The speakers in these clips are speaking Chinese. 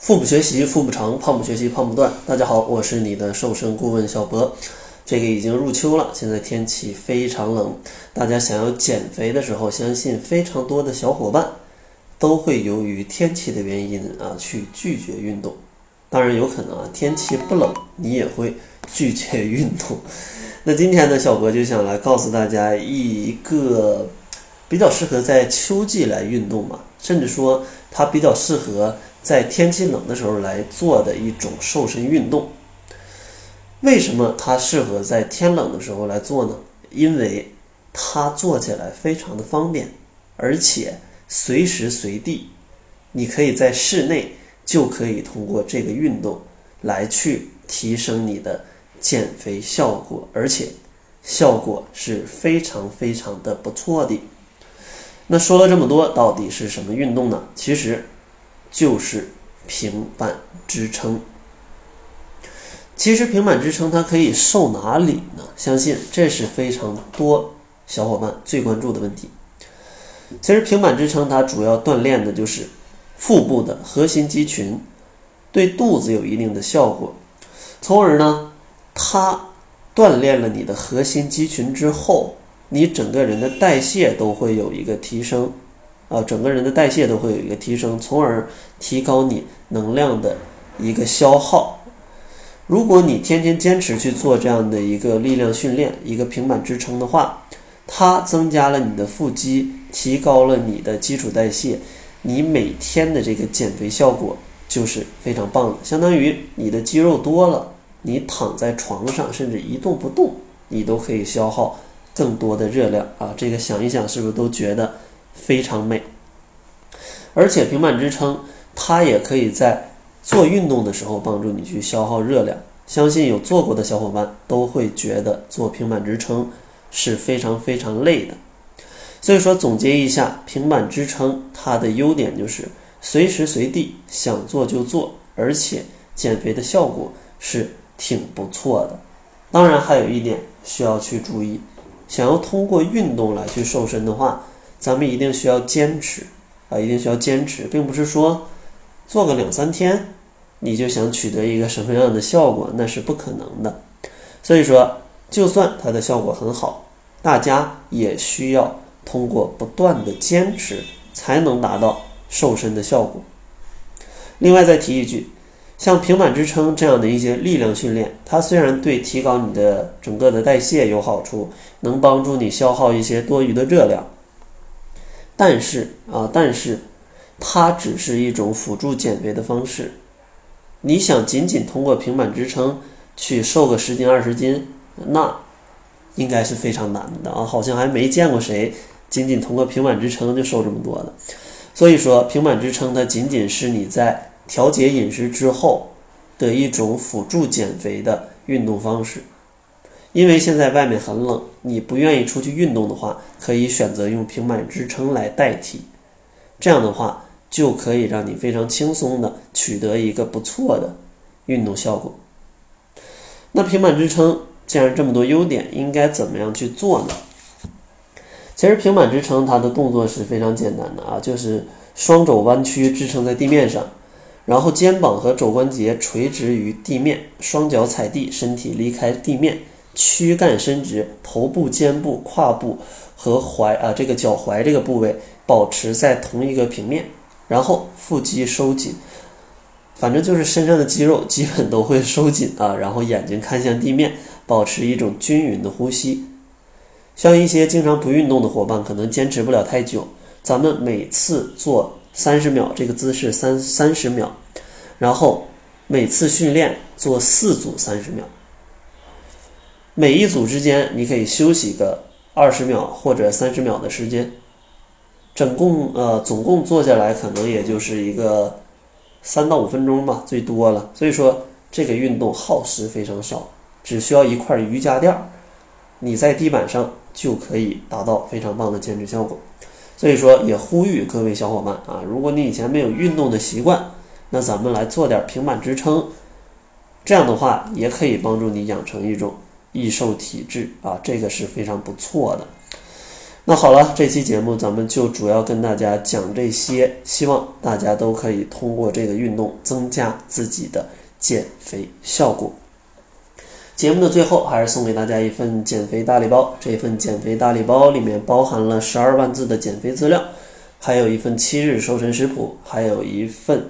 腹部学习腹部长，胖不学习胖不断。大家好，我是你的瘦身顾问小博。这个已经入秋了，现在天气非常冷，大家想要减肥的时候，相信非常多的小伙伴都会由于天气的原因啊去拒绝运动。当然有可能啊，天气不冷，你也会拒绝运动。那今天呢，小博就想来告诉大家一个比较适合在秋季来运动嘛，甚至说它比较适合。在天气冷的时候来做的一种瘦身运动，为什么它适合在天冷的时候来做呢？因为它做起来非常的方便，而且随时随地，你可以在室内就可以通过这个运动来去提升你的减肥效果，而且效果是非常非常的不错的。那说了这么多，到底是什么运动呢？其实。就是平板支撑。其实平板支撑它可以瘦哪里呢？相信这是非常多小伙伴最关注的问题。其实平板支撑它主要锻炼的就是腹部的核心肌群，对肚子有一定的效果。从而呢，它锻炼了你的核心肌群之后，你整个人的代谢都会有一个提升。啊，整个人的代谢都会有一个提升，从而提高你能量的一个消耗。如果你天天坚持去做这样的一个力量训练，一个平板支撑的话，它增加了你的腹肌，提高了你的基础代谢，你每天的这个减肥效果就是非常棒的。相当于你的肌肉多了，你躺在床上甚至一动不动，你都可以消耗更多的热量啊！这个想一想，是不是都觉得？非常美，而且平板支撑它也可以在做运动的时候帮助你去消耗热量。相信有做过的小伙伴都会觉得做平板支撑是非常非常累的。所以说总结一下，平板支撑它的优点就是随时随地想做就做，而且减肥的效果是挺不错的。当然还有一点需要去注意，想要通过运动来去瘦身的话。咱们一定需要坚持啊，一定需要坚持，并不是说做个两三天你就想取得一个什么样的效果，那是不可能的。所以说，就算它的效果很好，大家也需要通过不断的坚持才能达到瘦身的效果。另外再提一句，像平板支撑这样的一些力量训练，它虽然对提高你的整个的代谢有好处，能帮助你消耗一些多余的热量。但是啊，但是它只是一种辅助减肥的方式。你想仅仅通过平板支撑去瘦个十斤二十斤，那应该是非常难的啊！好像还没见过谁仅仅通过平板支撑就瘦这么多的。所以说，平板支撑它仅仅是你在调节饮食之后的一种辅助减肥的运动方式。因为现在外面很冷，你不愿意出去运动的话，可以选择用平板支撑来代替。这样的话，就可以让你非常轻松的取得一个不错的运动效果。那平板支撑既然这么多优点，应该怎么样去做呢？其实平板支撑它的动作是非常简单的啊，就是双肘弯曲支撑在地面上，然后肩膀和肘关节垂直于地面，双脚踩地，身体离开地面。躯干伸直，头部、肩部、胯部和踝啊，这个脚踝这个部位保持在同一个平面，然后腹肌收紧，反正就是身上的肌肉基本都会收紧啊。然后眼睛看向地面，保持一种均匀的呼吸。像一些经常不运动的伙伴，可能坚持不了太久。咱们每次做三十秒这个姿势三三十秒，然后每次训练做四组三十秒。每一组之间，你可以休息个二十秒或者三十秒的时间，总共呃总共做下来可能也就是一个三到五分钟吧，最多了。所以说这个运动耗时非常少，只需要一块瑜伽垫儿，你在地板上就可以达到非常棒的减脂效果。所以说也呼吁各位小伙伴啊，如果你以前没有运动的习惯，那咱们来做点平板支撑，这样的话也可以帮助你养成一种。易瘦体质啊，这个是非常不错的。那好了，这期节目咱们就主要跟大家讲这些，希望大家都可以通过这个运动增加自己的减肥效果。节目的最后，还是送给大家一份减肥大礼包。这份减肥大礼包里面包含了十二万字的减肥资料，还有一份七日瘦身食谱，还有一份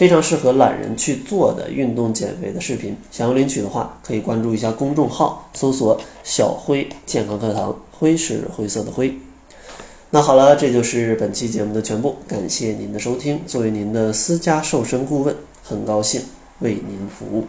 非常适合懒人去做的运动减肥的视频。想要领取的话，可以关注一下公众号，搜索“小辉健康课堂”，灰是灰色的灰。那好了，这就是本期节目的全部，感谢您的收听。作为您的私家瘦身顾问，很高兴为您服务。